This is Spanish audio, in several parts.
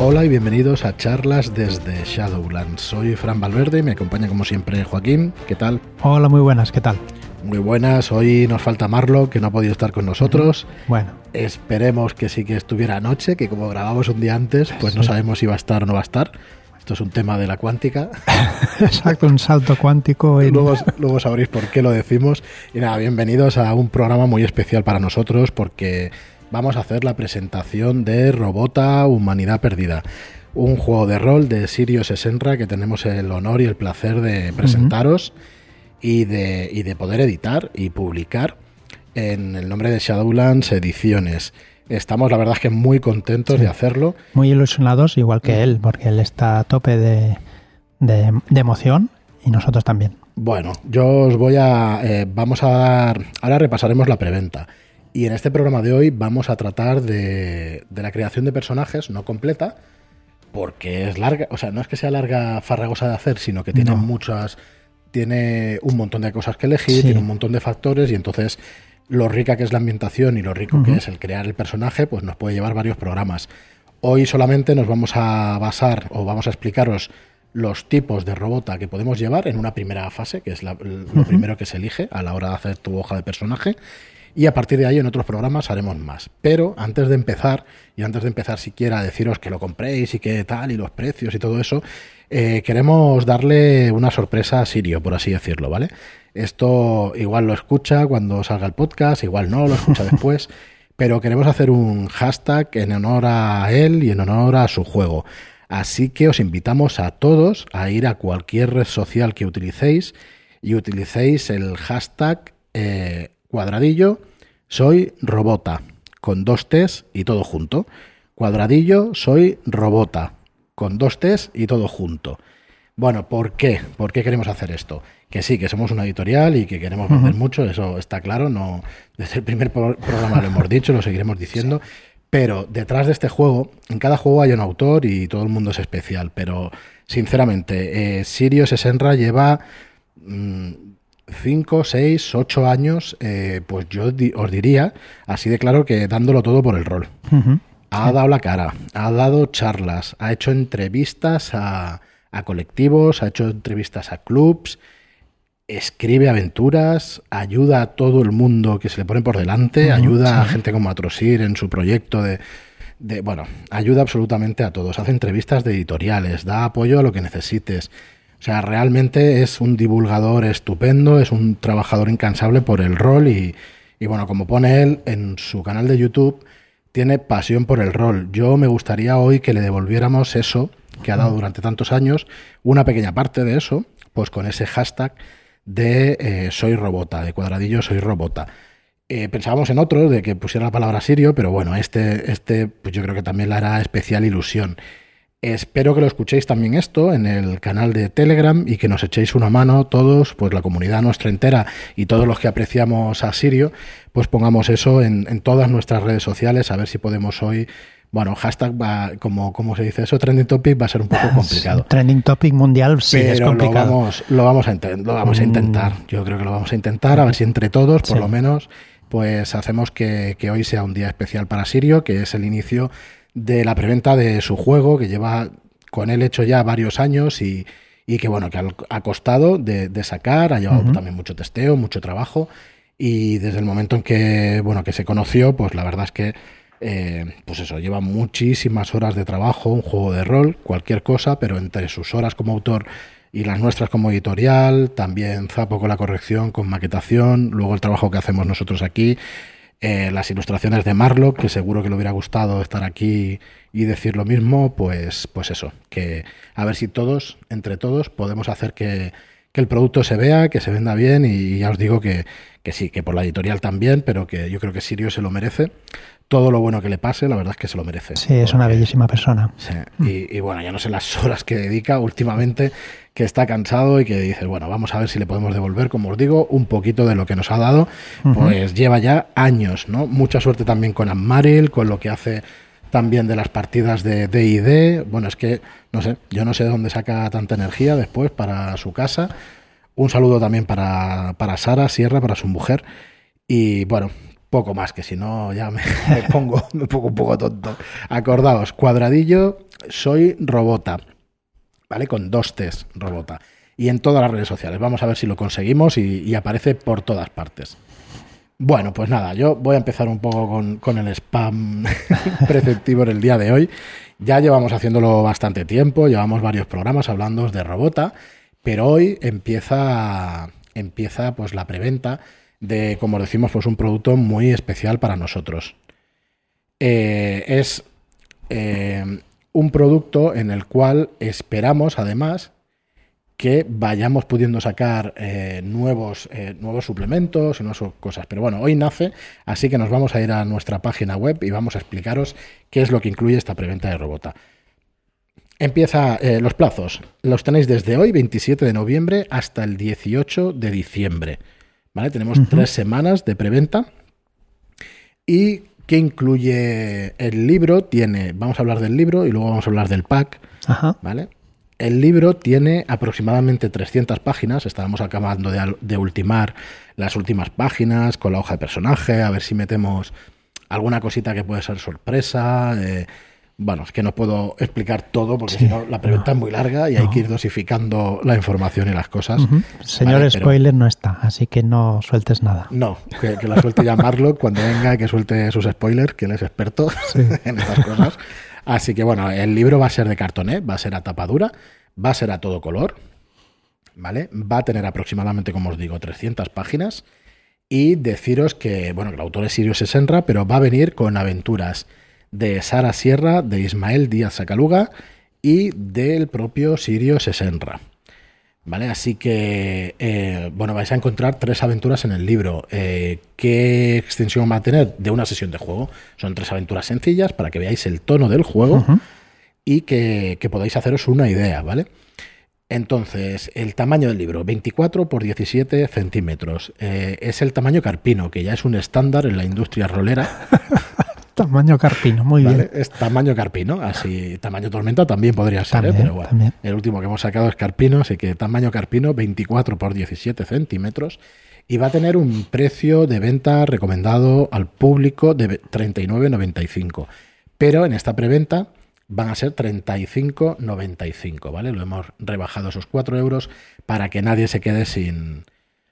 Hola y bienvenidos a charlas desde Shadowlands. Soy Fran Valverde y me acompaña como siempre Joaquín. ¿Qué tal? Hola, muy buenas, ¿qué tal? Muy buenas, hoy nos falta Marlo, que no ha podido estar con nosotros. Bueno. Esperemos que sí que estuviera anoche, que como grabamos un día antes, pues no sabemos si va a estar o no va a estar. Esto es un tema de la cuántica. Exacto, un salto cuántico. Y... Luego, luego sabréis por qué lo decimos. Y nada, bienvenidos a un programa muy especial para nosotros porque vamos a hacer la presentación de Robota Humanidad Perdida, un juego de rol de Sirius Esenra que tenemos el honor y el placer de presentaros y, de, y de poder editar y publicar en el nombre de Shadowlands Ediciones. Estamos, la verdad es que muy contentos de hacerlo. Muy ilusionados, igual que él, porque él está a tope de, de, emoción y nosotros también. Bueno, yo os voy a... Eh, vamos a dar... Ahora repasaremos la preventa. Y en este programa de hoy vamos a tratar de, de, la creación de personajes, no completa, porque es larga, o sea, no es que sea larga, farragosa de hacer, sino que tiene muchas, tiene un montón de cosas que elegir, tiene un montón de factores y entonces lo rica que es la ambientación y lo rico que es el crear el personaje, pues nos puede llevar varios programas. Hoy solamente nos vamos a basar o vamos a explicaros los tipos de robota que podemos llevar en una primera fase, que es lo primero que se elige a la hora de hacer tu hoja de personaje. Y a partir de ahí en otros programas haremos más. Pero antes de empezar, y antes de empezar siquiera a deciros que lo compréis y que tal, y los precios y todo eso, eh, queremos darle una sorpresa a Sirio, por así decirlo, ¿vale? Esto igual lo escucha cuando salga el podcast, igual no, lo escucha después, pero queremos hacer un hashtag en honor a él y en honor a su juego. Así que os invitamos a todos a ir a cualquier red social que utilicéis y utilicéis el hashtag eh, cuadradillo soy robota con dos T's y todo junto. Cuadradillo soy robota con dos T's y todo junto. Bueno, ¿por qué? ¿Por qué queremos hacer esto? Que sí, que somos una editorial y que queremos vender mucho, eso está claro, no desde el primer programa lo hemos dicho, lo seguiremos diciendo, pero detrás de este juego, en cada juego hay un autor y todo el mundo es especial, pero sinceramente, eh, Sirius Esenra lleva 5, 6, 8 años, eh, pues yo os diría, así de claro, que dándolo todo por el rol. Ha dado la cara, ha dado charlas, ha hecho entrevistas a, colectivos, ha hecho entrevistas a clubs, escribe aventuras, ayuda a todo el mundo que se le pone por delante, ayuda a gente como Atrosir en su proyecto de, de, bueno, ayuda absolutamente a todos, hace entrevistas de editoriales, da apoyo a lo que necesites. O sea, realmente es un divulgador estupendo, es un trabajador incansable por el rol y, y bueno, como pone él en su canal de YouTube, tiene pasión por el rol. Yo me gustaría hoy que le devolviéramos eso que ha dado durante tantos años, una pequeña parte de eso, pues con ese hashtag de eh, soy robota, de cuadradillo soy robota. Eh, pensábamos en otro, de que pusiera la palabra sirio, pero bueno, este, este pues yo creo que también le hará especial ilusión. Espero que lo escuchéis también esto en el canal de Telegram y que nos echéis una mano todos, pues la comunidad nuestra entera y todos los que apreciamos a Sirio, pues pongamos eso en, todas nuestras redes sociales, a ver si podemos hoy bueno, hashtag va, como, como se dice eso, trending topic va a ser un poco complicado. trending topic mundial sí es complicado. Lo vamos, lo vamos, a, lo vamos a intentar. Mm. Yo creo que lo vamos a intentar, a ver si entre todos, por lo menos, pues hacemos que, que, hoy sea un día especial para Sirio, que es el inicio de la preventa de su juego, que lleva con él hecho ya varios años y, y que bueno, que ha costado de, sacar, ha llevado también mucho testeo, mucho trabajo. Y desde el momento en que, bueno, que se conoció, pues la verdad es que eh, pues eso, lleva muchísimas horas de trabajo, un juego de rol, cualquier cosa, pero entre sus horas como autor y las nuestras como editorial, también Zapo con la corrección, con maquetación, luego el trabajo que hacemos nosotros aquí, eh, las ilustraciones de Marlock, que seguro que le hubiera gustado estar aquí y decir lo mismo, pues, pues eso, que a ver si todos, entre todos, podemos hacer que, que el producto se vea, que se venda bien y ya os digo que, que, sí, que por la editorial también, pero que yo creo que Sirio se lo merece. Todo lo bueno que le pase, la verdad es que se lo merece. Sí, es una bellísima persona. Sí, y, y, bueno, ya no sé las horas que dedica últimamente, que está cansado y que dice, bueno, vamos a ver si le podemos devolver, como os digo, un poquito de lo que nos ha dado. Pues lleva ya años, ¿no? Mucha suerte también con Amaril, con lo que hace también de las partidas de D&D. Bueno, es que, no sé, yo no sé de dónde saca tanta energía después para su casa. Un saludo también para, para Sara Sierra, para su mujer. Y bueno, poco más, que si no ya me, pongo, un poco tonto. Acordaos, cuadradillo, soy Robota, ¿vale? Con dos T's, Robota. Y en todas las redes sociales. Vamos a ver si lo conseguimos y, aparece por todas partes. Bueno, pues nada, yo voy a empezar un poco con, con el spam preceptivo en el día de hoy. Ya llevamos haciéndolo bastante tiempo, llevamos varios programas hablando de Robota, pero hoy empieza, empieza pues la preventa de, como decimos, pues un producto muy especial para nosotros. Eh, es eh, un producto en el cual esperamos, además, que vayamos pudiendo sacar eh, nuevos, nuevos suplementos y nuevas cosas. Pero bueno, hoy nace, así que nos vamos a ir a nuestra página web y vamos a explicaros qué es lo que incluye esta preventa de Robota. Empieza los plazos. Los tenéis desde hoy, 27 de noviembre, hasta el 18 de diciembre. Tenemos tres semanas de preventa. ¿Y qué incluye el libro? Tiene, vamos a hablar del libro y luego vamos a hablar del pack, ¿vale? El libro tiene aproximadamente 300 páginas. Estábamos acabando de, de, ultimar las últimas páginas con la hoja de personaje, a ver si metemos alguna cosita que puede ser sorpresa. Eh, bueno, es que no puedo explicar todo porque si no la pregunta es muy larga y hay que ir dosificando la información y las cosas. Señor spoiler no está, así que no sueltes nada. No, que, la suelte ya Marlock cuando venga, que suelte sus spoilers, que él es experto en estas cosas. Así que bueno, el libro va a ser de cartoné, va a ser a tapadura, va a ser a todo color, ¿vale? Va a tener aproximadamente, como os digo, 300 páginas y deciros que, bueno, que el autor es Sirio Sesenra, pero va a venir con aventuras de Sara Sierra, de Ismael Díaz Sacaluga y del propio Sirio Sesenra. ¿Vale? Así que, eh, bueno, vais a encontrar tres aventuras en el libro. Eh, ¿Qué extensión va a tener? De una sesión de juego. Son tres aventuras sencillas para que veáis el tono del juego y que, podáis haceros una idea, ¿vale? Entonces, el tamaño del libro, 24 por 17 centímetros. Eh, es el tamaño carpino, que ya es un estándar en la industria rolera. Tamaño carpino, muy bien. Es tamaño carpino, así tamaño tormenta también podría ser, ¿eh? pero bueno, el último que hemos sacado es carpino, así que tamaño carpino 24 por 17 centímetros y va a tener un precio de venta recomendado al público de 39.95, pero en esta preventa van a ser 35.95, ¿vale? Lo hemos rebajado esos 4 euros para que nadie se quede sin,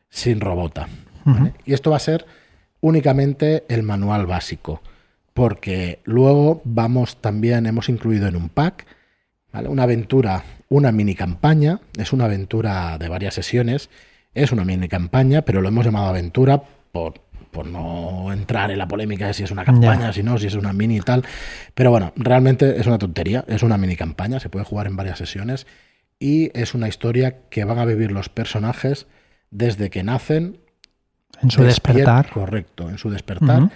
sin robota. Y esto va a ser únicamente el manual básico porque luego vamos también, hemos incluido en un pack, una aventura, una mini campaña, es una aventura de varias sesiones, es una mini campaña, pero lo hemos llamado aventura por, por no entrar en la polémica de si es una campaña, si no, si es una mini y tal. Pero bueno, realmente es una tontería, es una mini campaña, se puede jugar en varias sesiones y es una historia que van a vivir los personajes desde que nacen. En su despertar. Correcto, en su despertar.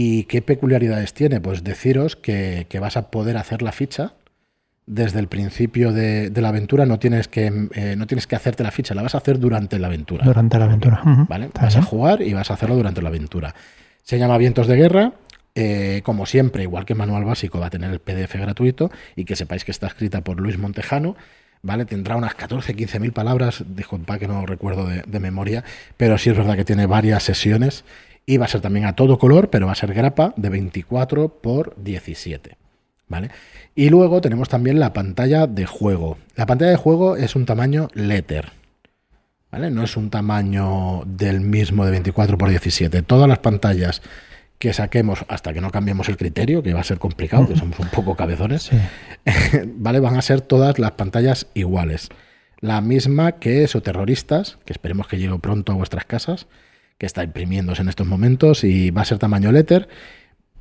¿Y qué peculiaridades tiene? Pues deciros que, vas a poder hacer la ficha desde el principio de, la aventura. No tienes, que, eh, no tienes que hacerte la ficha, la vas a hacer durante la aventura. Durante la aventura. ¿Vale? Vas a jugar y vas a hacerlo durante la aventura. Se llama Vientos de Guerra. Eh, como siempre, igual que manual básico, va a tener el PDF gratuito y que sepáis que está escrita por Luis Montejano. ¿vale? Tendrá unas 14, 15 mil palabras, disculpa que no recuerdo de, de, memoria, pero sí es verdad que tiene varias sesiones y va a ser también a todo color, pero va a ser grapa de 24 por 17. ¿Vale? Y luego tenemos también la pantalla de juego. La pantalla de juego es un tamaño letter. ¿Vale? No es un tamaño del mismo de 24 por 17. Todas las pantallas que saquemos hasta que no cambiemos el criterio, que va a ser complicado, que somos un poco cabezones, ¿vale? Van a ser todas las pantallas iguales. La misma que Terroristas, que esperemos que llegue pronto a vuestras casas, que está imprimiéndose en estos momentos y va a ser tamaño letter,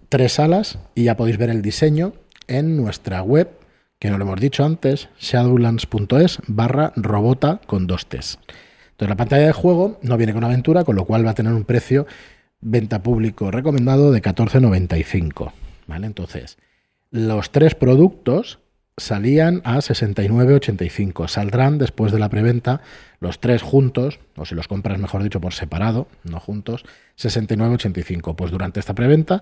tres salas y ya podéis ver el diseño en nuestra web, que no lo hemos dicho antes, shadowlands.es barra robota con dos T's. Entonces la pantalla de juego no viene con aventura, con lo cual va a tener un precio venta público recomendado de 14.95. ¿Vale? Entonces, los tres productos salían a 69,85. Saldrán después de la preventa los tres juntos, o si los compras, mejor dicho, por separado, no juntos, 69,85. Pues durante esta preventa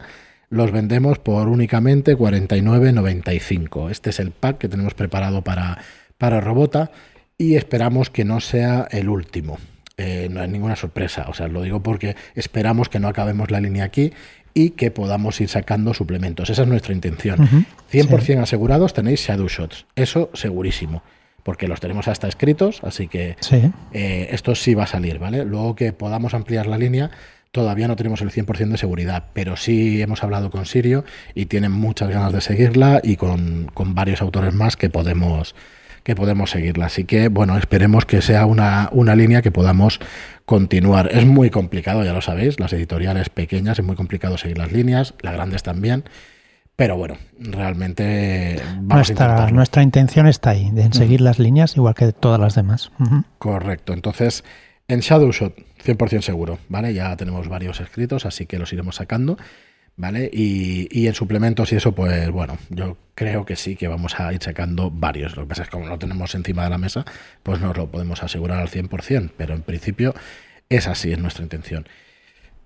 los vendemos por únicamente 49,95. Este es el pack que tenemos preparado para, para Robota y esperamos que no sea el último. Eh, no hay ninguna sorpresa, o sea, lo digo porque esperamos que no acabemos la línea aquí y que podamos ir sacando suplementos. Esa es nuestra intención. 100% asegurados tenéis Shadow Shots, eso segurísimo porque los tenemos hasta escritos, así que eh, esto sí va a salir, ¿vale? Luego que podamos ampliar la línea, todavía no tenemos el 100% de seguridad, pero sí hemos hablado con Sirio y tienen muchas ganas de seguirla y con, varios autores más que podemos que podemos seguirla. Así que, bueno, esperemos que sea una, una línea que podamos continuar. Es muy complicado, ya lo sabéis, las editoriales pequeñas es muy complicado seguir las líneas, las grandes también. Pero bueno, realmente nuestra, nuestra intención está ahí, de seguir las líneas igual que todas las demás. Correcto. Entonces, en Shadowshot, 100% seguro, ¿vale? Ya tenemos varios escritos, así que los iremos sacando, ¿vale? Y, y, en suplementos y eso, pues bueno, yo creo que sí que vamos a ir sacando varios. Lo que pasa es que como lo tenemos encima de la mesa, pues no lo podemos asegurar al 100%, pero en principio es así, es nuestra intención.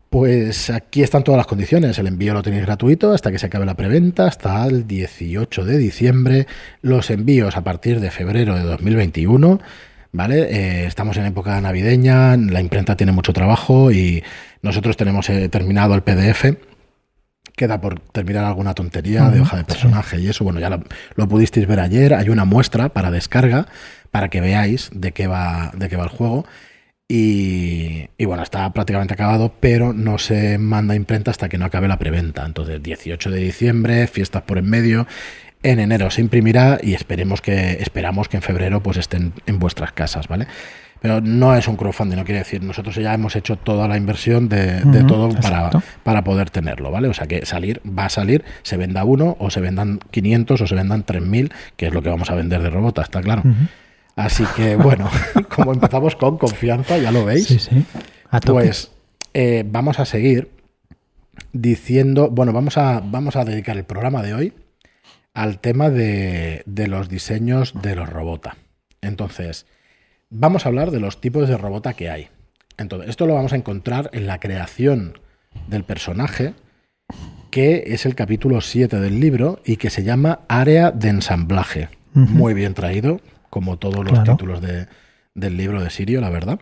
Pues aquí están todas las condiciones. El envío lo tenéis gratuito hasta que se acabe la preventa, hasta el 18 de diciembre. Los envíos a partir de febrero de 2021. ¿Vale? Eh, estamos en época navideña, la imprenta tiene mucho trabajo y nosotros tenemos eh, terminado el PDF. Queda por terminar alguna tontería de hoja de personaje y eso, bueno, ya lo, lo, pudisteis ver ayer. Hay una muestra para descarga para que veáis de qué va, de qué va el juego. Y, bueno, está prácticamente acabado, pero no se manda imprenta hasta que no acabe la preventa. Entonces, 18 de diciembre, fiestas por en medio. En enero se imprimirá y esperemos que, esperamos que en febrero pues estén en vuestras casas, ¿vale? Pero no es un crowdfunding, no quiere decir, nosotros ya hemos hecho toda la inversión de, todo para, para, poder tenerlo, ¿vale? O sea que salir, va a salir, se venda uno, o se vendan 500, o se vendan 3000, que es lo que vamos a vender de robota, está claro. Así que bueno, como empezamos con confianza, ya lo veis, sí, sí. pues eh, vamos a seguir diciendo, bueno, vamos a, vamos a dedicar el programa de hoy al tema de, de los diseños de los robota. Entonces, vamos a hablar de los tipos de robota que hay. Entonces, esto lo vamos a encontrar en la creación del personaje, que es el capítulo 7 del libro y que se llama Área de ensamblaje. Muy bien traído, como todos los títulos del libro de Sirio, la verdad.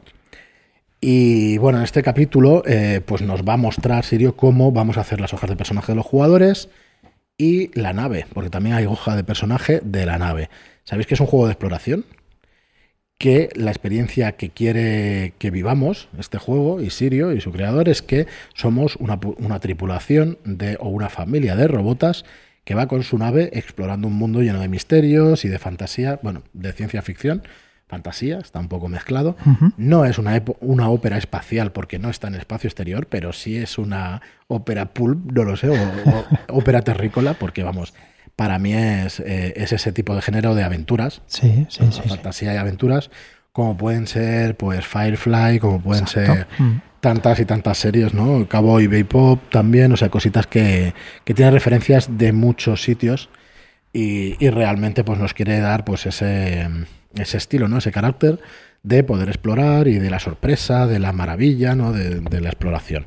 Y bueno, en este capítulo eh, pues nos va a mostrar Sirio cómo vamos a hacer las hojas de personaje de los jugadores y la nave, porque también hay hoja de personaje de la nave. ¿Sabéis que es un juego de exploración? Que la experiencia que quiere que vivamos este juego y Sirio y su creador es que somos una, una tripulación de, o una familia de robotas que va con su nave explorando un mundo lleno de misterios y de fantasía, bueno, de ciencia ficción, fantasía, está un poco mezclado. No es una, una ópera espacial porque no está en espacio exterior, pero sí es una ópera pulp, no lo sé, o, ópera terrícola, porque vamos, para mí es, eh, es, ese tipo de género de aventuras. Sí, sí, sí. Fantasía y aventuras, como pueden ser, pues, Firefly, como pueden ser mm tantas y tantas series, ¿no? Cowboy Bebop también, o sea, cositas que, que tienen referencias de muchos sitios y, realmente pues nos quiere dar pues ese, ese estilo, ¿no? Ese carácter de poder explorar y de la sorpresa, de la maravilla, ¿no? De, la exploración.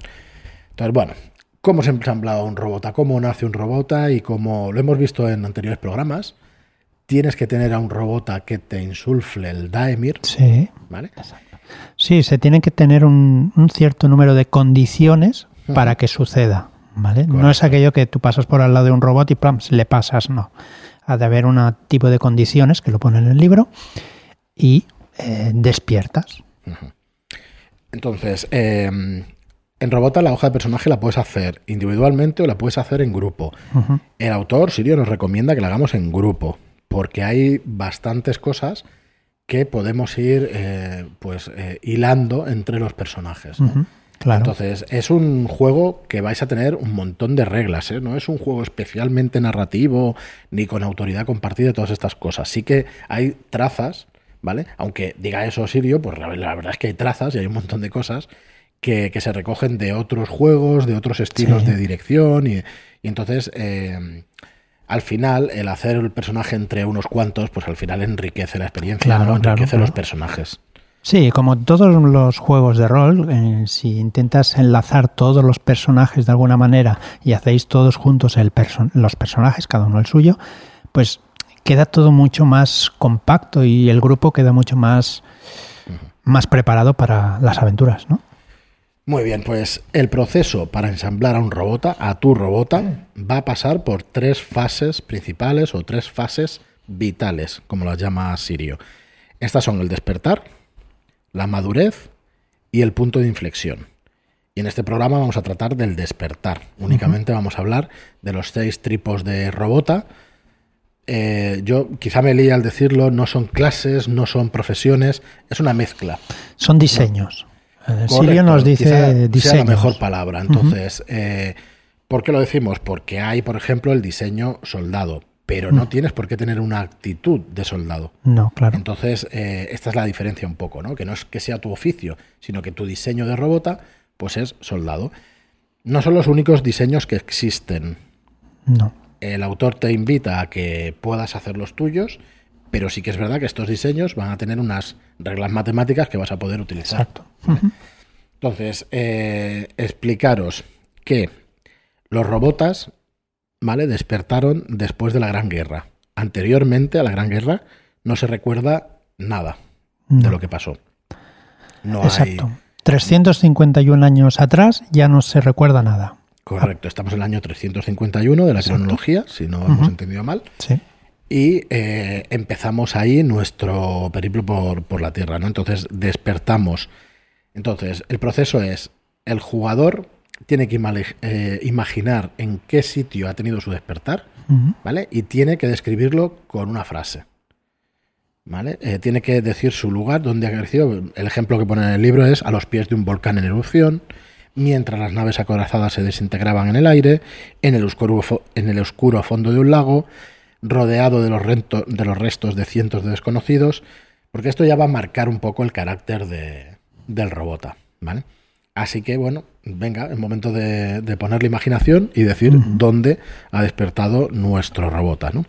Entonces, bueno, ¿cómo se ensamblado un robota? ¿Cómo nace un robota? Y como lo hemos visto en anteriores programas, tienes que tener a un robota que te insulfle el Daemir. Sí. ¿Vale? Exacto. Sí, se tiene que tener un, cierto número de condiciones para que suceda. ¿vale? No es aquello que tú pasas por al lado de un robot y ¡plam! le pasas, no. Ha de haber un tipo de condiciones que lo pone en el libro y eh, despiertas. Entonces, em, en Robota la hoja de personaje la puedes hacer individualmente o la puedes hacer en grupo. El autor, Sirio, nos recomienda que la hagamos en grupo, porque hay bastantes cosas que podemos ir eh, pues eh, hilando entre los personajes. claro. Entonces, es un juego que vais a tener un montón de reglas, ¿eh? no es un juego especialmente narrativo ni con autoridad compartida, todas estas cosas. Sí que hay trazas, ¿vale? Aunque diga eso Sirio, pues la, verdad es que hay trazas y hay un montón de cosas que, se recogen de otros juegos, de otros estilos de dirección y, entonces al final, el hacer el personaje entre unos cuantos, pues al final enriquece la experiencia, enriquece los personajes. Sí, como todos los juegos de rol, eh, si intentas enlazar todos los personajes de alguna manera y hacéis todos juntos el los personajes, cada uno el suyo, pues queda todo mucho más compacto y el grupo queda mucho más, más preparado para las aventuras, ¿no? Muy bien, pues el proceso para ensamblar a un robota, a tu robota, va a pasar por tres fases principales o tres fases vitales, como las llama Sirio. Estas son el despertar, la madurez y el punto de inflexión. Y en este programa vamos a tratar del despertar. Únicamente vamos a hablar de los seis tipos de robota. Eh, yo quizá me leí al decirlo, no son clases, no son profesiones, es una mezcla. Son diseños. Eh, Sirio nos dice diseños. la mejor palabra. Entonces, eh, ¿por qué lo decimos? Porque hay, por ejemplo, el diseño soldado, pero no tienes por qué tener una actitud de soldado. No, claro. Entonces, esta es la diferencia un poco, ¿no? Que no es que sea tu oficio, sino que tu diseño de robota, pues es soldado. No son los únicos diseños que existen. No el autor te invita a que puedas hacer los tuyos, pero sí que es verdad que estos diseños van a tener unas reglas matemáticas que vas a poder utilizar. Exacto. Entonces, eh, explicaros que los robotas, ¿vale? Despertaron después de la Gran Guerra. Anteriormente a la Gran Guerra no se recuerda nada de lo que pasó. No Exacto. 351 años atrás ya no se recuerda nada. Correcto, estamos en el año 351 de la cronología, si no hemos entendido mal. Sí. Y eh, empezamos ahí nuestro periplo por, la Tierra, ¿no? Entonces despertamos. Entonces, el proceso es, el jugador tiene que eh, imaginar en qué sitio ha tenido su despertar, ¿vale? Y tiene que describirlo con una frase. ¿Vale? Eh, tiene que decir su lugar donde ha crecido. El ejemplo que pone en el libro es a los pies de un volcán en erupción, mientras las naves acorazadas se desintegraban en el aire, en el oscuro, en el oscuro fondo de un lago, rodeado de los, de los restos de cientos de desconocidos, porque esto ya va a marcar un poco el carácter de, del robota, ¿vale? Así que, bueno, venga, es momento de, poner la imaginación y decir dónde ha despertado nuestro robota, ¿no?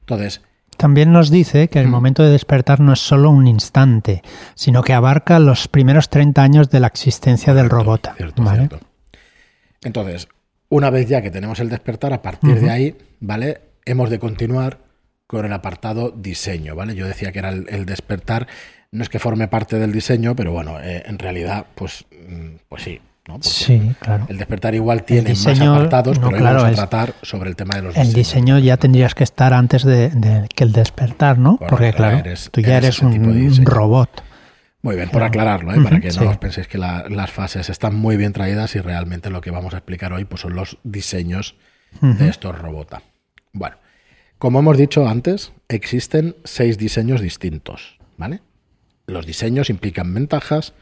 Entonces, también nos dice que el momento de despertar no es solo un instante, sino que abarca los primeros 30 años de la existencia del robot. Entonces, una vez ya que tenemos el despertar, a partir de ahí, ¿vale? Hemos de continuar con el apartado diseño, ¿vale? Yo decía que era el despertar, no es que forme parte del diseño, pero bueno, eh, en realidad, pues, mm, pues sí, sí, claro. El despertar igual tiene más apartados, pero vamos a tratar sobre el tema de los El diseño ya tendrías que estar antes de, que el despertar, ¿no? Porque claro, tú ya eres, un robot. Muy bien, por aclararlo, ¿eh? para que no os penséis que las fases están muy bien traídas y realmente lo que vamos a explicar hoy pues, son los diseños de estos robots. Bueno, como hemos dicho antes, existen seis diseños distintos, ¿vale? Los diseños implican ventajas,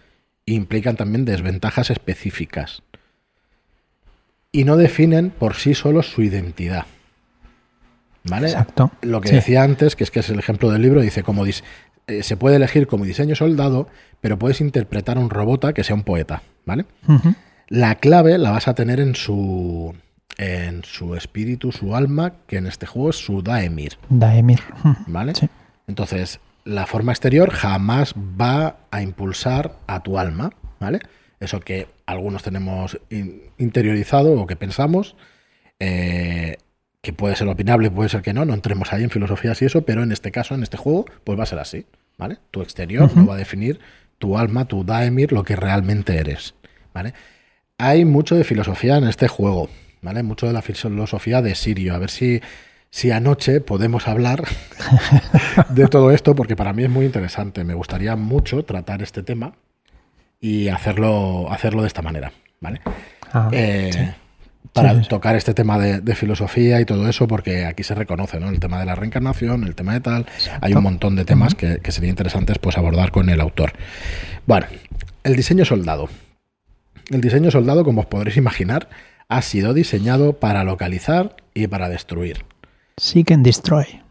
implican también desventajas específicas. Y no definen por sí solos su identidad. ¿Vale? Exacto. Lo que decía antes, que es que es el ejemplo del libro, dice como eh, se puede elegir como diseño soldado, pero puedes interpretar a un robota que sea un poeta, ¿vale? La clave la vas a tener en su en su espíritu, su alma, que en este juego es su Daemir. Daemir. ¿Vale? Entonces, la forma exterior jamás va a impulsar a tu alma, ¿vale? Eso que algunos tenemos interiorizado o que pensamos, eh, que puede ser opinable, puede ser que no, no entremos ahí en filosofías y eso, pero en este caso, en este juego, pues va a ser así, ¿vale? Tu exterior no va a definir tu alma, tu daemir, lo que realmente eres, ¿vale? Hay mucho de filosofía en este juego, ¿vale? Mucho de la filosofía de Sirio, a ver si si anoche podemos hablar de todo esto, porque para mí es muy interesante. Me gustaría mucho tratar este tema y hacerlo, hacerlo de esta manera, ¿vale? Ah, eh, para tocar este tema de, filosofía y todo eso, porque aquí se reconoce, ¿no? El tema de la reencarnación, el tema de tal. Hay un montón de temas que, que sería interesantes pues, abordar con el autor. Bueno, el diseño soldado. El diseño soldado, como os podréis imaginar, ha sido diseñado para localizar y para destruir. Seek and Destroy.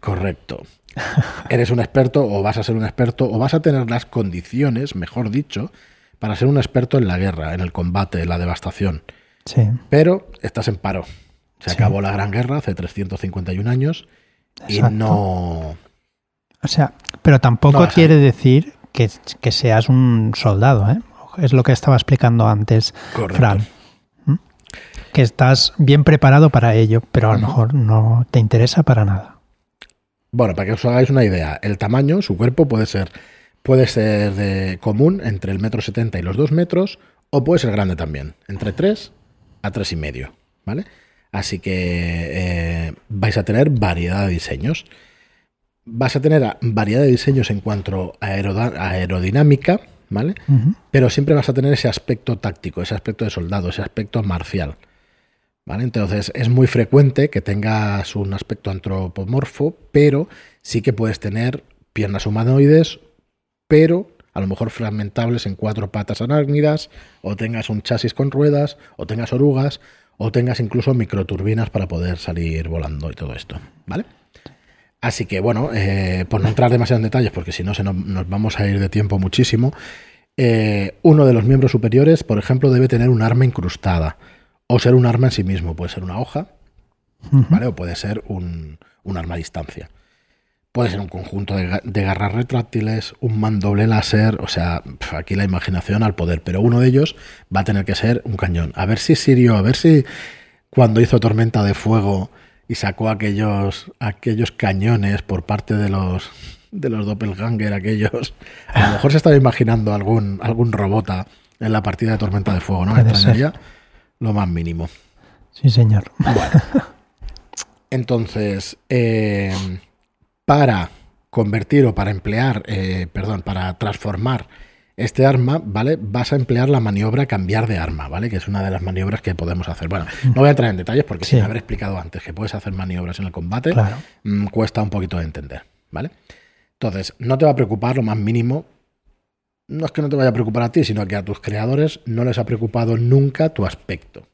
Correcto. Eres un experto o vas a ser un experto o vas a tener las condiciones, mejor dicho, para ser un experto en la guerra, en el combate, en la devastación. Sí. Pero estás en paro. Se acabó la Gran Guerra hace 351 años y no... O sea, pero tampoco quiere decir que, seas un soldado, ¿eh? Es lo que estaba explicando antes Fran que estás bien preparado para ello, pero a lo mejor no te interesa para nada. Bueno, para que os hagáis una idea, el tamaño, su cuerpo puede ser, puede ser de común entre el metro setenta y los dos metros, o puede ser grande también, entre 3 a 3,5, ¿vale? Así que eh, vais a tener variedad de diseños. Vas a tener variedad de diseños en cuanto a aerodinámica, ¿vale? Pero siempre vas a tener ese aspecto táctico, ese aspecto de soldado, ese aspecto marcial. ¿Vale? Entonces es muy frecuente que tengas un aspecto antropomorfo, pero sí que puedes tener piernas humanoides, pero a lo mejor fragmentables en cuatro patas arácnidas, o tengas un chasis con ruedas, o tengas orugas, o tengas incluso microturbinas para poder salir volando y todo esto, ¿vale? Así que bueno, eh, por no entrar demasiado en detalles, porque si no se nos, vamos a ir de tiempo muchísimo, eh, uno de los miembros superiores, por ejemplo, debe tener un arma incrustada o ser un arma en sí mismo. Puede ser una hoja, ¿vale? O puede ser un, arma a distancia. Puede ser un conjunto de, garras retráctiles, un mandoble láser, o sea, aquí la imaginación al poder, pero uno de ellos va a tener que ser un cañón. A ver si Sirio, a ver si cuando hizo Tormenta de Fuego y sacó aquellos, aquellos cañones por parte de los de los doppelganger, aquellos, a lo mejor se estaba imaginando algún, algún robota en la partida de Tormenta de Fuego, ¿no? Me extrañaría lo más mínimo. Sí, señor. Entonces, eh, para convertir o para emplear, eh, perdón, para transformar este arma, ¿vale? Vas a emplear la maniobra cambiar de arma, ¿vale? Que es una de las maniobras que podemos hacer. Bueno, no voy a entrar en detalles porque sin haber explicado antes que puedes hacer maniobras en el combate, mm, cuesta un poquito de entender, ¿vale? Entonces, no te va a preocupar lo más mínimo no es que no te vaya a preocupar a ti, sino que a tus creadores no les ha preocupado nunca tu aspecto.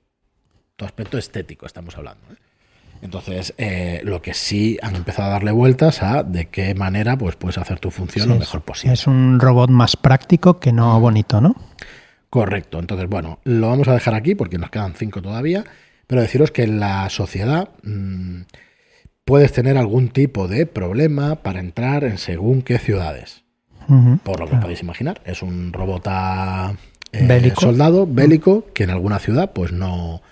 Tu aspecto estético, estamos hablando. ¿eh? Entonces, eh, lo que sí han empezado a darle vueltas a de qué manera pues, puedes hacer tu función lo mejor posible. Es un robot más práctico que no bonito, ¿no? Correcto. Entonces, bueno, lo vamos a dejar aquí porque nos quedan cinco todavía. Pero deciros que en la sociedad mm, puedes tener algún tipo de problema para entrar en según qué ciudades por lo que podéis imaginar. Es un robot eh, soldado bélico que en alguna ciudad pues no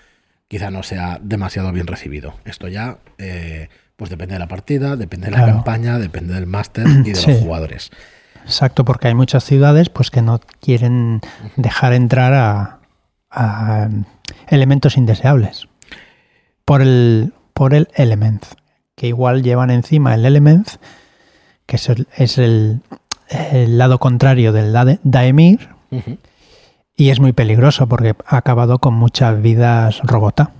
quizá no sea demasiado bien recibido. Esto ya eh, pues depende de la partida, depende de la campaña, depende del máster y de los jugadores. Exacto, porque hay muchas ciudades pues que no quieren dejar entrar a, elementos indeseables. Por el por el element que igual llevan encima el element que es es el, el lado contrario del Daemir y es muy peligroso porque ha acabado con muchas vidas robota.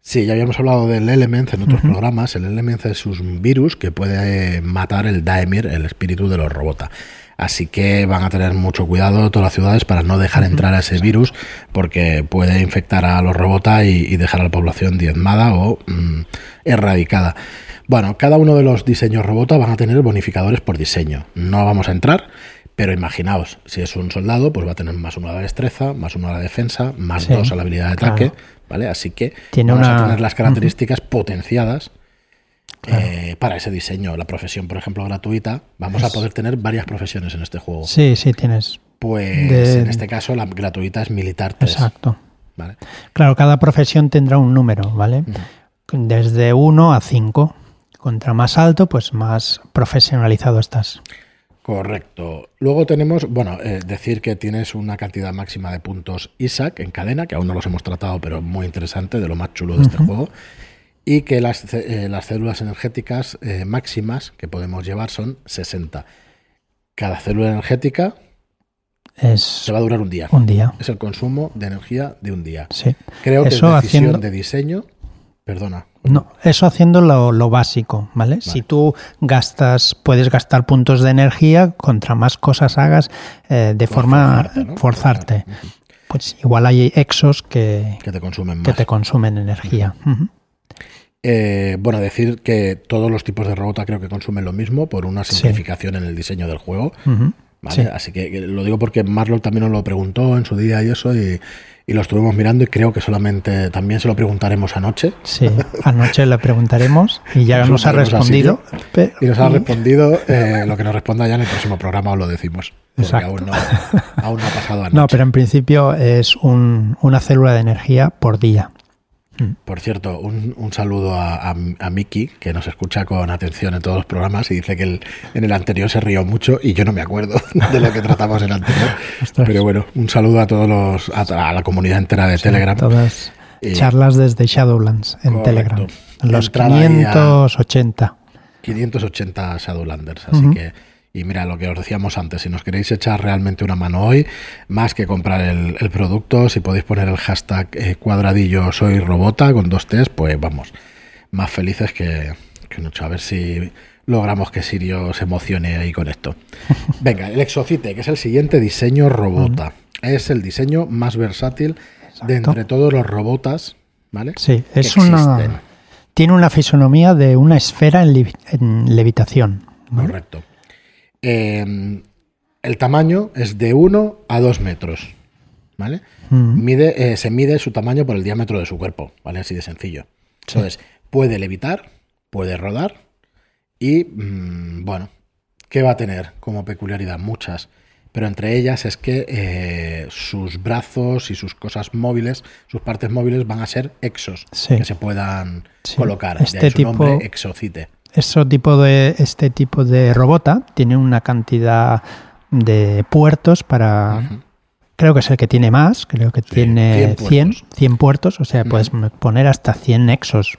Sí, ya habíamos hablado del Element en otros programas. El Element es un virus que puede matar el Daemir, el espíritu de los robota. Así que van a tener mucho cuidado todas las ciudades para no dejar entrar a ese virus porque puede infectar a los robota y, dejar a la población diezmada o mm, erradicada. Bueno, cada uno de los diseños robota van a tener bonificadores por diseño. No vamos a entrar, pero imaginaos, si es un soldado, pues va a tener más uno a la destreza, más uno a la defensa, más dos a la habilidad de ataque, ¿vale? Así que vamos a tener las características potenciadas eh, para ese diseño. La profesión, por ejemplo, gratuita, vamos a poder tener varias profesiones en este juego. Sí, sí, tienes. Pues en este caso la gratuita es militar 3. Exacto. Claro, cada profesión tendrá un número, ¿vale? Desde 1 a 5. Contra más alto, pues más profesionalizado estás. Correcto. Luego tenemos, bueno, eh, decir que tienes una cantidad máxima de puntos ISAC en cadena, que aún no los hemos tratado, pero muy interesante, de lo más chulo de este juego. Y que las, eh, las células energéticas eh, máximas que podemos llevar son 60. Cada célula energética es se va a durar un día. Un día. Es el consumo de energía de un día. Sí. Creo que es decisión de diseño. Perdona. No, eso haciendo lo, básico, ¿vale? Si tú gastas, puedes gastar puntos de energía, contra más cosas hagas, eh, de forma forzarte. Pues igual hay exos que, te consumen Que te consumen energía. Eh, bueno, decir que todos los tipos de robota creo que consumen lo mismo por una simplificación en el diseño del juego. Así que lo digo porque Marlock también nos lo preguntó en su día y eso, y, lo estuvimos mirando y creo que solamente también se lo preguntaremos anoche. Sí, anoche le preguntaremos y ya nos ha respondido. Y nos ha respondido eh, lo que nos responda ya en el próximo programa os lo decimos. Porque aún no, aún no, ha pasado anoche. No, pero en principio es una célula de energía por día. Por cierto, un, un saludo a, a, a, Miki, que nos escucha con atención en todos los programas y dice que el, en el anterior se rió mucho y yo no me acuerdo de lo que tratamos en el anterior. Pero bueno, un saludo a todos los, a, a la comunidad entera de sí, Telegram. Todas eh, charlas desde Shadowlands en correcto. Telegram. Los 580. 580 Shadowlanders, así uh -huh. que y mira lo que os decíamos antes, si nos queréis echar realmente una mano hoy, más que comprar el, el producto, si podéis poner el hashtag eh, cuadradillo soy robota con dos T's, pues vamos, más felices que, que mucho. A ver si logramos que Sirio se emocione ahí con esto. Venga, el Exocite, que es el siguiente diseño robota. Uh -huh. Es el diseño más versátil Exacto. de entre todos los robotas, ¿vale? Sí, es una... Tiene una fisonomía de una esfera en, levi en levitación. ¿vale? Correcto. Eh, el tamaño es de 1 a 2 metros. ¿Vale? Mm. Mide, eh, se mide su tamaño por el diámetro de su cuerpo, ¿vale? Así de sencillo. Sí. Entonces, puede levitar, puede rodar y, mmm, bueno, ¿qué va a tener como peculiaridad? Muchas. Pero entre ellas es que eh, sus brazos y sus cosas móviles, sus partes móviles van a ser exos sí. que se puedan sí. colocar. Este de ahí su tipo... nombre, exocite eso tipo de, este tipo de robota tiene una cantidad de puertos para... Uh -huh. Creo que es el que tiene más, creo que sí, tiene 100, 100, 100, puertos, o sea, uh -huh. puedes poner hasta 100 nexos,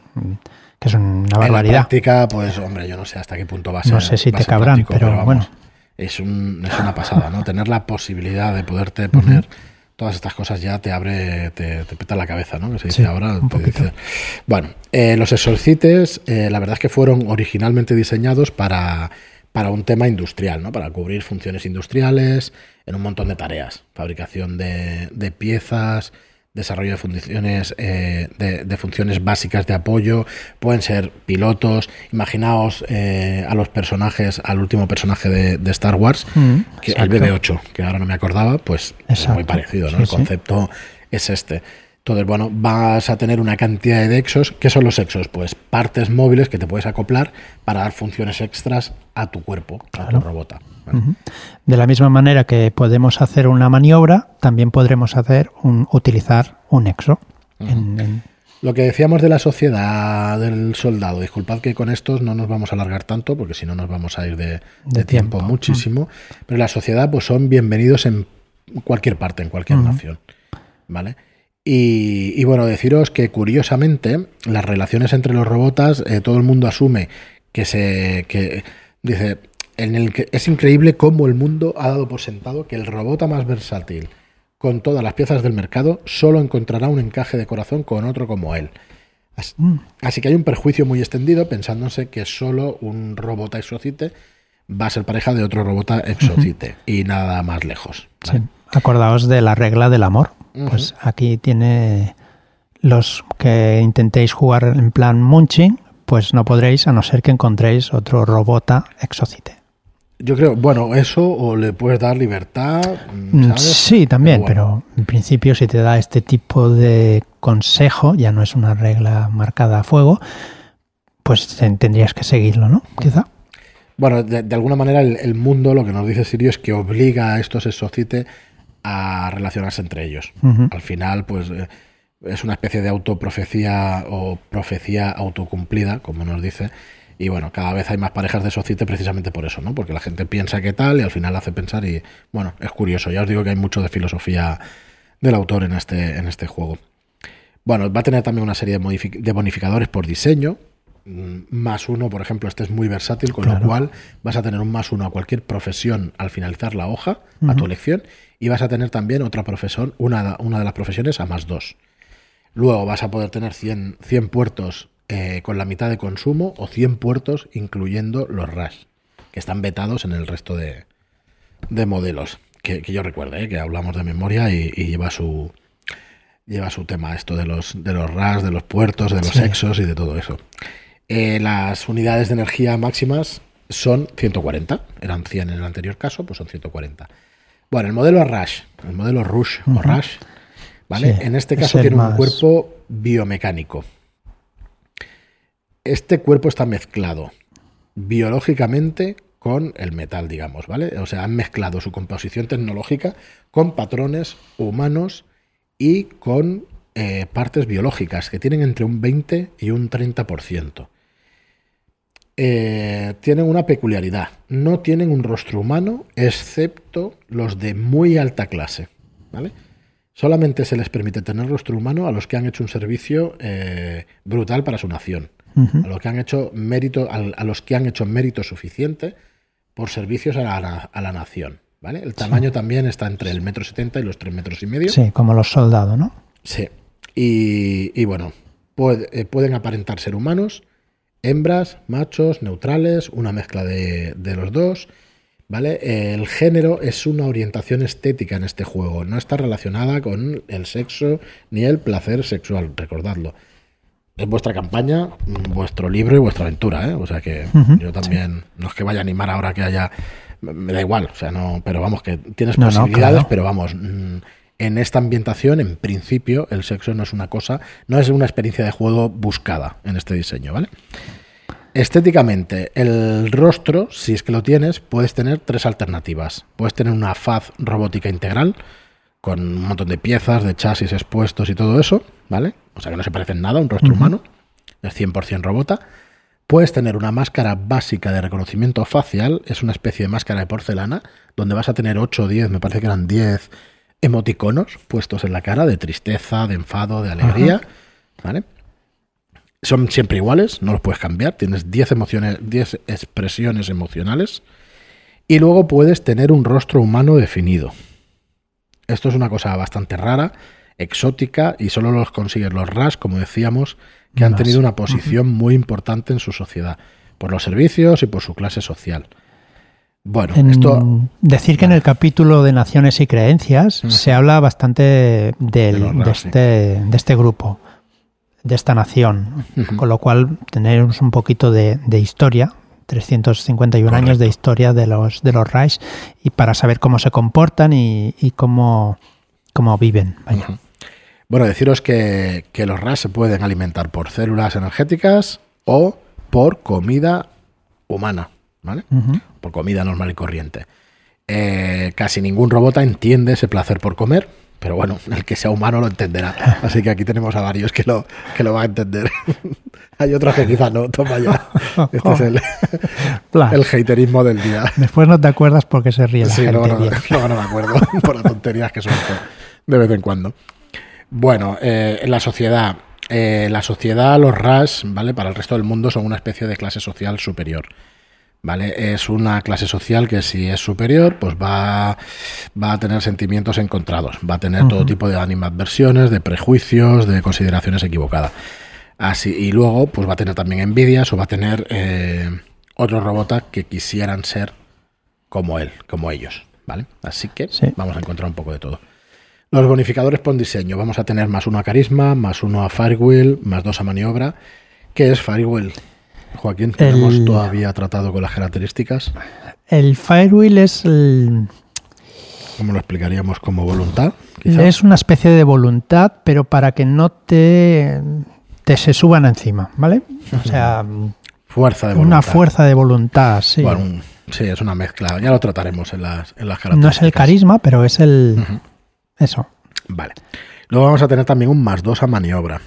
que es una barbaridad. En la práctica, pues hombre, yo no sé hasta qué punto va a ser. No sé si te cabrán, práctico, pero, pero vamos, bueno. Es, un, es, una pasada, ¿no? Tener la posibilidad de poderte poner... Uh -huh todas estas cosas ya te abre, te, te peta la cabeza, ¿no? Que se dice sí, ahora. Dice. Bueno, eh, los exorcites, eh, la verdad es que fueron originalmente diseñados para, para un tema industrial, ¿no? Para cubrir funciones industriales en un montón de tareas. Fabricación de, de piezas, desarrollo de funciones, eh, de, de, funciones básicas de apoyo, pueden ser pilotos, imaginaos eh, a los personajes, al último personaje de, de Star Wars, mm, que el BB-8, que ahora no me acordaba, pues es muy parecido, ¿no? Sí, el concepto sí. es este. Entonces, bueno, vas a tener una cantidad de exos. ¿Qué son los exos? Pues partes móviles que te puedes acoplar para dar funciones extras a tu cuerpo, claro. a tu robota. Uh -huh. De la misma manera que podemos hacer una maniobra, también podremos hacer un, utilizar un exo. Uh -huh. en, en... Lo que decíamos de la sociedad del soldado, disculpad que con estos no nos vamos a alargar tanto, porque si no nos vamos a ir de, de, de tiempo, tiempo, muchísimo, uh -huh. pero la sociedad pues son bienvenidos en cualquier parte, en cualquier nación. ¿Vale? Y, y, bueno, deciros que curiosamente las relaciones entre los robotas, eh, todo el mundo asume que se... que dice, en el que es increíble cómo el mundo ha dado por sentado que el robota más versátil con todas las piezas del mercado solo encontrará un encaje de corazón con otro como él. Así, mm. así que hay un perjuicio muy extendido pensándose que solo un robota exocite va a ser pareja de otro robota exocite uh -huh. y nada más lejos. ¿vale? Sí. Acordaos de la regla del amor. Uh -huh. Pues aquí tiene los que intentéis jugar en plan munching, pues no podréis a no ser que encontréis otro robota exocite. Yo creo, bueno, eso o le puedes dar libertad. Mm, ¿sabes? Sí, también, pero, bueno. pero, en principio si te da este tipo de consejo, ya no es una regla marcada a fuego, pues tendrías que seguirlo, ¿no? Quizá. Bueno, de, de alguna manera el, el, mundo, lo que nos dice Sirio es que obliga a estos exocites a relacionarse entre ellos. Uh -huh. Al final, pues eh, es una especie de autoprofecía o profecía autocumplida, como nos dice, y bueno, cada vez hay más parejas de societe precisamente por eso, ¿no? Porque la gente piensa que tal y al final hace pensar y bueno, es curioso. Ya os digo que hay mucho de filosofía del autor en este, en este juego. Bueno, va a tener también una serie de, de bonificadores por diseño. Mm, más uno, por ejemplo, este es muy versátil, con claro. lo cual vas a tener un más uno a cualquier profesión al finalizar la hoja, uh -huh. a tu elección, y vas a tener también otra profesión, una, una de las profesiones a más dos. Luego vas a poder tener 100, 100 puertos eh, con la mitad de consumo o 100 puertos incluyendo los RAS, que están vetados en el resto de, de modelos. Que, que, yo recuerde, eh, que hablamos de memoria y, y, lleva su lleva su tema esto de los, de los RAS, de los puertos, de los sí. exos y de todo eso. Eh, las unidades de energía máximas son 140, eran 100 en el anterior caso, pues son 140. Bueno, el modelo Rush, el modelo Rush uh -huh. o Rush, ¿vale? Sí, en este caso tiene más... un cuerpo biomecánico este cuerpo está mezclado biológicamente con el metal, digamos, ¿vale? O sea, han mezclado su composición tecnológica con patrones humanos y con eh, partes biológicas que tienen entre un 20 y un 30%. Eh, tienen una peculiaridad. No tienen un rostro humano, excepto los de muy alta clase. ¿vale? Solamente se les permite tener rostro humano a los que han hecho un servicio eh, brutal para su nación. A los que han hecho mérito, a, los que han hecho mérito suficiente por servicios a la, nación. ¿vale? El tamaño también está entre el metro setenta y los tres metros y medio. Sí, como los soldados, ¿no? Sí. Y, bueno, eh, pueden aparentar ser humanos hembras, machos, neutrales, una mezcla de, los dos. ¿Vale? El género es una orientación estética en este juego, no está relacionada con el sexo ni el placer sexual, recordadlo. Es vuestra campaña, vuestro libro y vuestra aventura, ¿eh? O sea que yo también, no es que vaya a animar ahora que haya, me da igual, o sea, no, pero vamos, que tienes posibilidades, pero vamos, mm, en esta ambientación, en principio, el sexo no es una cosa, no es una experiencia de juego buscada en este diseño, ¿vale? Estéticamente, el rostro, si es que lo tienes, puedes tener tres alternativas. Puedes tener una faz robótica integral, con un montón de piezas, de chasis expuestos y todo eso, ¿vale? O sea que no se parece en nada a un rostro humano, es 100% robota. Puedes tener una máscara básica de reconocimiento facial, es una especie de máscara de porcelana, donde vas a tener 8 o 10, me parece que eran 10 emoticonos puestos en la cara de tristeza, de enfado, de alegría, ¿vale? Son siempre iguales, no los puedes cambiar, tienes 10 emociones, 10 expresiones emocionales y luego puedes tener un rostro humano definido. Esto es una cosa bastante rara, exótica y solo los consiguen los RAS, como decíamos, que han tenido una posición muy importante en su sociedad, por los servicios y por su clase social. Bueno, esto. Decir que en el capítulo de Naciones y Creencias se habla bastante de, este, de, este, grupo, de esta nación, con lo cual tenemos un poquito de, historia, 351 años de historia de los de los RAIS y para saber cómo se comportan y, cómo, cómo viven. Bueno, deciros que, que los RAS se pueden alimentar por células energéticas o por comida humana. ¿vale? Por comida normal y corriente. Eh, casi ningún robot entiende ese placer por comer, pero bueno, el que sea humano lo entenderá. Así que aquí tenemos a varios que lo, que lo va a entender. Hay otros que quizás no, toma ya. Este es el, el haterismo del día. Después no te acuerdas porque se ríe la sí, gente. No, no, no, no, me acuerdo por las tonterías que suelto de vez en cuando. Bueno, eh, en la sociedad, eh, la sociedad, los RAS, ¿vale? Para el resto del mundo son una especie de clase social superior. ¿Vale? Es una clase social que si es superior, pues va, va a tener sentimientos encontrados, va a tener todo tipo de animadversiones, de prejuicios, de consideraciones equivocadas. Así, y luego, pues va a tener también envidias o va a tener eh, otros robots que quisieran ser como él, como ellos, ¿vale? Así que vamos a encontrar un poco de todo. Los bonificadores por diseño. Vamos a tener más uno a carisma, más uno a firewheel, más dos a maniobra. ¿Qué es firewheel? Joaquín, ¿tenemos todavía tratado con las características? El Firewheel es el... ¿Cómo lo explicaríamos? ¿Como voluntad? Es una especie de voluntad, pero para que no te, te se suban encima, ¿vale? O sea... Fuerza de voluntad. Una fuerza de voluntad, sí. sí, es una mezcla. Ya lo trataremos en las, en las características. No es el carisma, pero es el... Eso. Vale. Luego vamos a tener también un más dos a maniobra.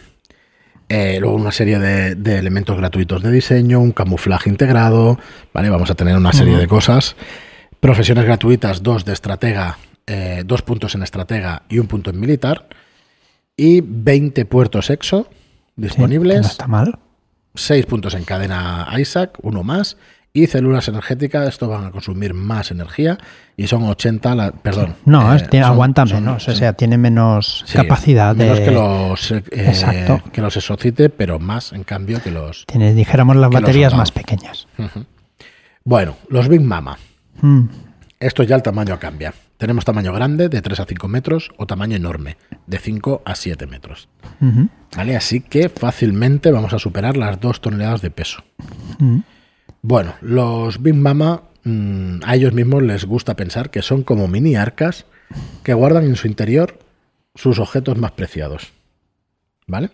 Eh, luego una serie de, elementos gratuitos de diseño, un camuflaje integrado, ¿vale? Vamos a tener una serie de cosas. Profesiones gratuitas, dos de estratega, eh, dos puntos en estratega y un punto en militar. Y 20 puertos EXO disponibles. no está mal. 6 puntos en cadena Isaac, uno más y células energéticas, esto van a consumir más energía y son 80, la, perdón. No, eh, aguanta menos, o sea, tiene menos capacidad menos que los, eh, Exacto. que los exocite, pero más en cambio que los... Tiene, dijéramos, las baterías más pequeñas. Bueno, los Big Mama. Mm. Esto ya el tamaño cambia. Tenemos tamaño grande de 3 a 5 metros o tamaño enorme de 5 a 7 metros. ¿Vale? Así que fácilmente vamos a superar las 2 toneladas de peso. Mm. Bueno, los Big Mama mm, a ellos mismos les gusta pensar que son como mini arcas que guardan en su interior sus objetos más preciados. ¿Vale?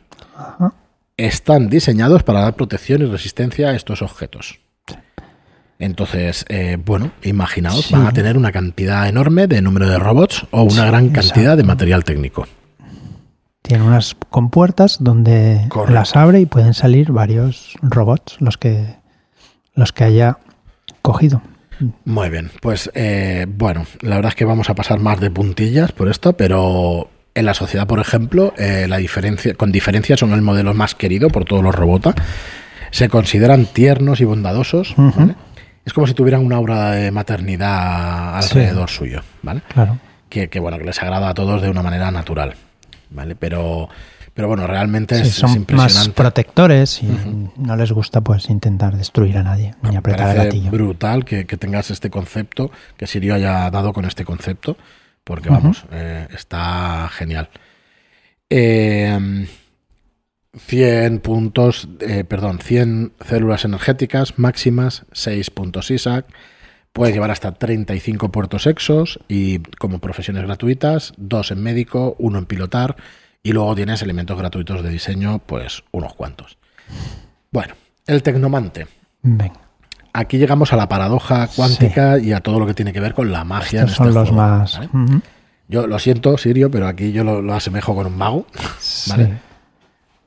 Están diseñados para dar protección y resistencia a estos objetos. Entonces, eh, bueno, imaginaos, van a tener una cantidad enorme de número de robots o una gran cantidad de material técnico. Tiene unas compuertas donde Correcto. las abre y pueden salir varios robots, los que, los que haya cogido. Muy bien, pues eh, bueno, la verdad es que vamos a pasar más de puntillas por esto, pero en la sociedad, por ejemplo, eh, la diferencia, con diferencia son el modelo más querido por todos los robots. Se consideran tiernos y bondadosos. Es como si tuvieran una aura de maternidad Sí. alrededor suyo, ¿vale? Claro. Que, que, bueno, que les agrada a todos de una manera natural, ¿vale? Pero, pero bueno, realmente Sí, es, es son más impresionante. protectores y no les gusta pues intentar destruir a nadie ni apretar el gatillo. brutal que, que tengas este concepto, que Sirio haya dado con este concepto, porque vamos, eh, está genial. Eh, 100 puntos, eh, perdón, 100 células energéticas máximas, 6 puntos ISAC. Puedes llevar hasta 35 puertos exos y como profesiones gratuitas, dos en médico, uno en pilotar y luego tienes elementos gratuitos de diseño, pues unos cuantos. Bueno, el tecnomante. Venga, Aquí llegamos a la paradoja cuántica y a todo lo que tiene que ver con la magia. estos en son este los juego, más... Yo lo siento, Sirio, pero aquí yo lo, lo asemejo con un mago. ¿vale? Sí.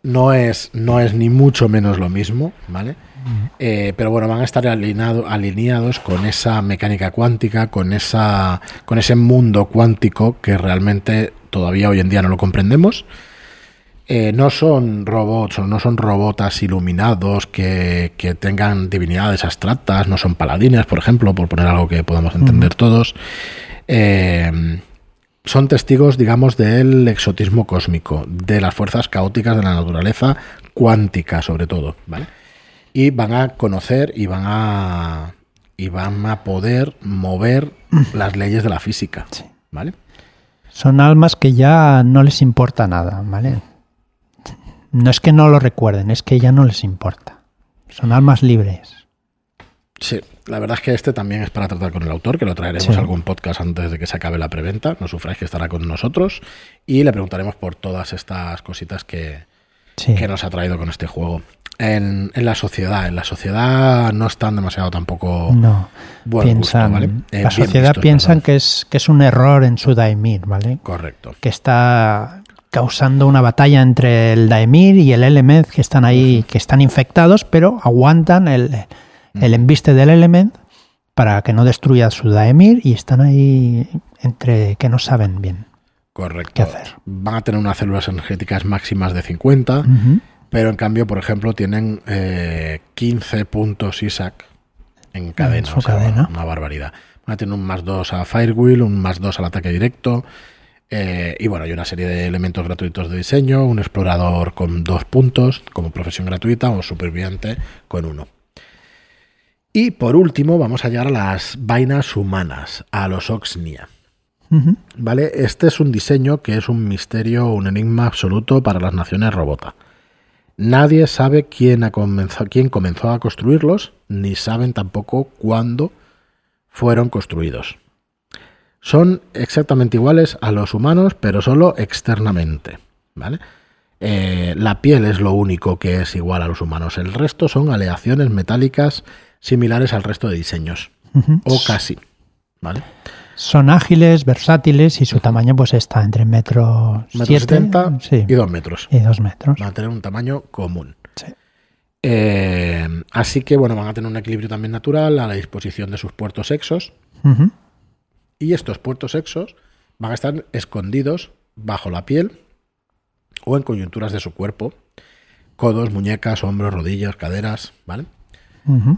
No, es, no es ni mucho menos lo mismo, ¿vale? Mm. Eh, pero bueno, van a estar alineado- alineados con esa mecánica cuántica, con, esa, con ese mundo cuántico que realmente todavía hoy en día no lo comprendemos. Eh, no son robots o no son robotas iluminados que, que tengan divinidades abstractas, no son paladines, por ejemplo, por poner algo que podamos entender todos. Eh, son testigos, digamos, del exotismo cósmico, de las fuerzas caóticas de la naturaleza cuántica, sobre todo, ¿vale? Y van a conocer y van a y van a poder mover las leyes de la física, Sí. ¿vale? Son almas que ya no les importa nada, ¿vale? No es que no lo recuerden, es que ya no les importa. Son almas libres. Sí, la verdad es que este también es para tratar con el autor, que lo traeremos Sí. a algún podcast antes de que se acabe la preventa. No sufráis que estará con nosotros y le preguntaremos por todas estas cositas que, Sí. que nos ha traído con este juego. En, en la sociedad, en la sociedad no están demasiado tampoco No. buen piensan, gusto, ¿vale? Eh, la sociedad vistos, piensa perdón. que es, que es un error en su Daemir, ¿vale? Correcto. Que está causando una batalla entre el Daemir y el Element que están ahí, que están infectados, pero aguantan el, el embiste del Element para que no destruya su Daemir y están ahí entre que no saben bien. Correcto. ¿Qué hacer? Van a tener unas células energéticas máximas de 50, Ujú. pero en cambio, por ejemplo, tienen eh, 15 puntos ISAC en cadena. o sea, cadena. Una barbaridad. Van a tener un más 2 a Firewheel, un más 2 al ataque directo. eh, y bueno, hay una serie de elementos gratuitos de diseño, un explorador con dos puntos como profesión gratuita o superviviente con uno. Y por último, vamos a llegar a las vainas humanas, a los Oxnia. ¿Vale? Este es un diseño que es un misterio, un enigma absoluto para las naciones robota. Nadie sabe quién, ha comenzado, quién comenzó a construirlos, ni saben tampoco cuándo fueron construidos. Son exactamente iguales a los humanos, pero solo externamente. ¿vale? Eh, la piel es lo único que es igual a los humanos. El resto son aleaciones metálicas similares al resto de diseños. O casi. ¿Vale? Son ágiles, versátiles y su tamaño pues está entre metro Metro siete, 70 sí, y 2 metros. y dos metros. Van a tener un tamaño común. Sí. Eh, así que bueno, van a tener un equilibrio también natural a la disposición de sus puertos exos. Ujú. Y estos puertos exos van a estar escondidos bajo la piel o en coyunturas de su cuerpo. Codos, muñecas, hombros, rodillas, caderas, ¿vale?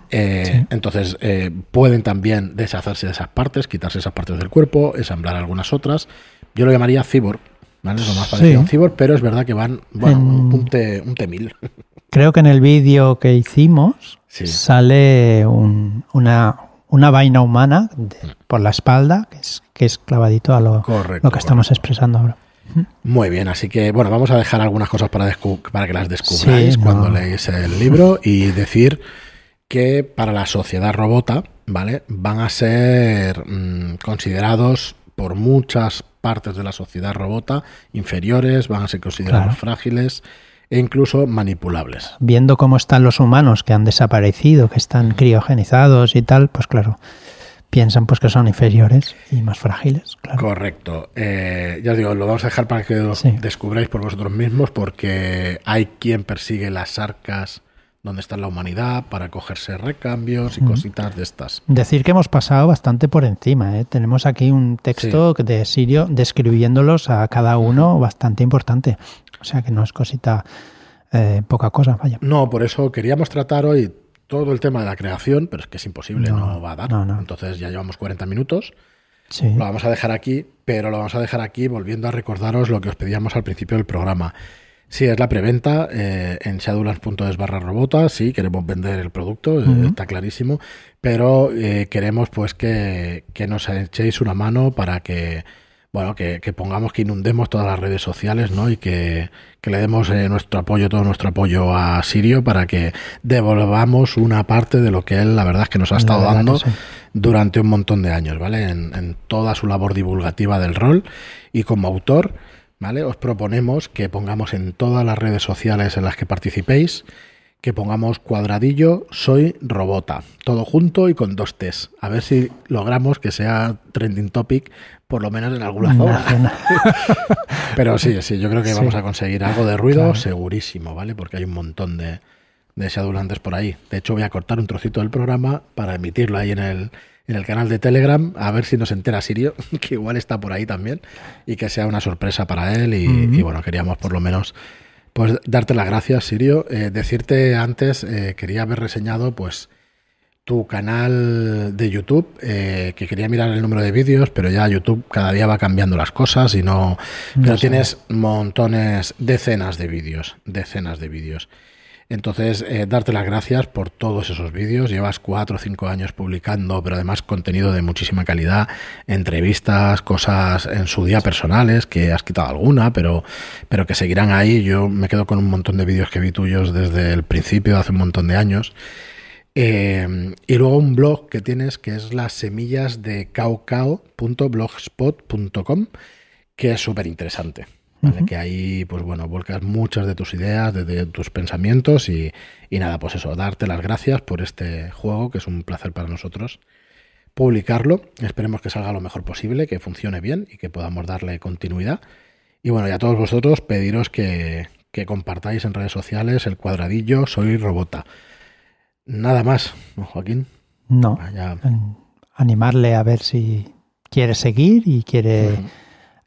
Eh, Entonces, eh, pueden también deshacerse de esas partes, quitarse esas partes del cuerpo, ensamblar algunas otras. Yo lo llamaría cyborg, ¿vale? Es lo más parecido Sí. a un cyborg, pero es verdad que van, bueno, En- un, T, un T1000. Creo que en el vídeo que hicimos Sí. sale un- una, una vaina humana de- por la espalda, que es, que es clavadito a lo, Correcto, lo que estamos expresando ahora. Muy bien, así que bueno, vamos a dejar algunas cosas para, para que las descubráis Sí, cuando no. leáis el libro y decir que para la sociedad robota, ¿vale? Van a ser mm, considerados por muchas partes de la sociedad robota inferiores, van a ser considerados Claro. frágiles e incluso manipulables. Viendo cómo están los humanos que han desaparecido, que están criogenizados y tal, pues claro, piensan pues que son inferiores y más frágiles. Claro. Correcto. Eh, ya os digo, lo vamos a dejar para que lo Sí. descubráis por vosotros mismos, porque hay quien persigue las arcas donde está la humanidad para cogerse recambios y cositas de estas. Decir que hemos pasado bastante por encima. ¿eh? Tenemos aquí un texto de Sirio describiéndolos a cada uno bastante importante. O sea que no es cosita eh, poca cosa, vaya. No, por eso queríamos tratar hoy todo el tema de la creación, pero es que es imposible, no, No, va a dar. no, no. Entonces ya llevamos 40 minutos. Sí. Lo vamos a dejar aquí, pero lo vamos a dejar aquí volviendo a recordaros lo que os pedíamos al principio del programa. Sí, es la preventa eh, en shadowlands.es barra robota, sí, queremos vender el producto, eh, está clarísimo, pero eh, queremos pues que, que nos echéis una mano para que, bueno, que, que pongamos, que inundemos todas las redes sociales, ¿no? Y que, que le demos eh, nuestro apoyo, todo nuestro apoyo a Sirio para que devolvamos una parte de lo que él, la verdad es que nos ha estado dando sí. durante un montón de años, ¿vale? En, en toda su labor divulgativa del rol y como autor, ¿vale? Os proponemos que pongamos en todas las redes sociales en las que participéis, que pongamos cuadradillo soy robota, todo junto y con dos T's. A ver si logramos que sea trending topic, por lo menos en alguna zona. Pero sí, sí, yo creo que Sí. vamos a conseguir algo de ruido Claro. segurísimo, ¿vale? Porque hay un montón de, de por ahí. De hecho, voy a cortar un trocito del programa para emitirlo ahí en el, en el canal de Telegram, a ver si nos entera Sirio, que igual está por ahí también, y que sea una sorpresa para él. Y, bueno, queríamos por lo menos pues darte las gracias, Sirio. Eh, decirte antes, eh, quería haber reseñado, pues tu canal de YouTube, eh, que quería mirar el número de vídeos, pero ya YouTube cada día va cambiando las cosas y no... Pero sé. tienes montones, decenas de vídeos, decenas de vídeos. Entonces, eh, darte las gracias por todos esos vídeos. Llevas cuatro o cinco años publicando, pero además contenido de muchísima calidad, entrevistas, cosas en su día personales, que has quitado alguna, pero, pero que seguirán ahí. Yo me quedo con un montón de vídeos que vi tuyos desde el principio, hace un montón de años. Eh, y luego un blog que tienes que es las semillas de caucao.blogspot.com, que es súper interesante. ¿Vale? Que ahí, pues bueno, volcas muchas de tus ideas, de, de tus pensamientos y, y nada, pues eso, darte las gracias por este juego, que es un placer para nosotros publicarlo. Esperemos que salga lo mejor posible, que funcione bien y que podamos darle continuidad. Y bueno, y a todos vosotros pediros que, que compartáis en redes sociales el cuadradillo Soy Robota. Nada más, ¿no, Joaquín? No. Vaya. En- Animarle a ver si quiere seguir y quiere.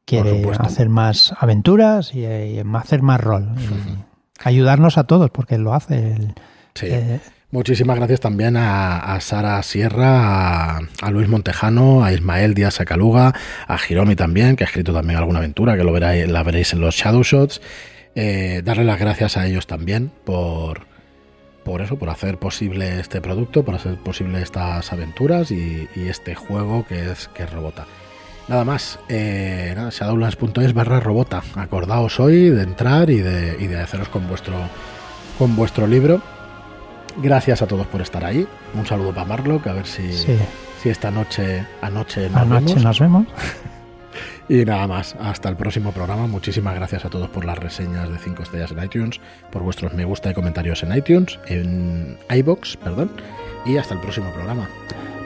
Quiere hacer más aventuras y, y hacer más rol. Ayudarnos a todos, porque lo hace. el- Sí. eh, Muchísimas gracias también a, a Sara Sierra, a, a Luis Montejano, a Ismael Díaz Sacaluga, a Hiromi también, que ha escrito también alguna aventura, que lo veráis, la veréis en los Shadow Shots. Eh, darle las gracias a ellos también por, por eso, por hacer posible este producto, por hacer posible estas aventuras y, y este juego que es, que es Robota. Nada más, eh, nada, shadowlands.es barra Robota. Acordaos hoy de entrar y de, y de haceros con vuestro, con vuestro libro. Gracias a todos por estar ahí. Un saludo para Marlock, a ver si, sí, si esta noche, anoche nos anoche vemos. nos vemos. Y nada más, hasta el próximo programa. Muchísimas gracias a todos por las reseñas de 5 estrellas en iTunes, por vuestros me gusta y comentarios en iTunes, en iBox, perdón. Y hasta el próximo programa.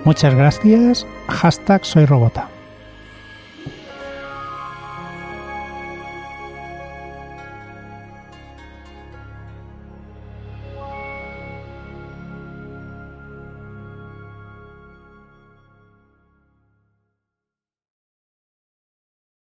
Muchas gracias. Hashtag soy robota.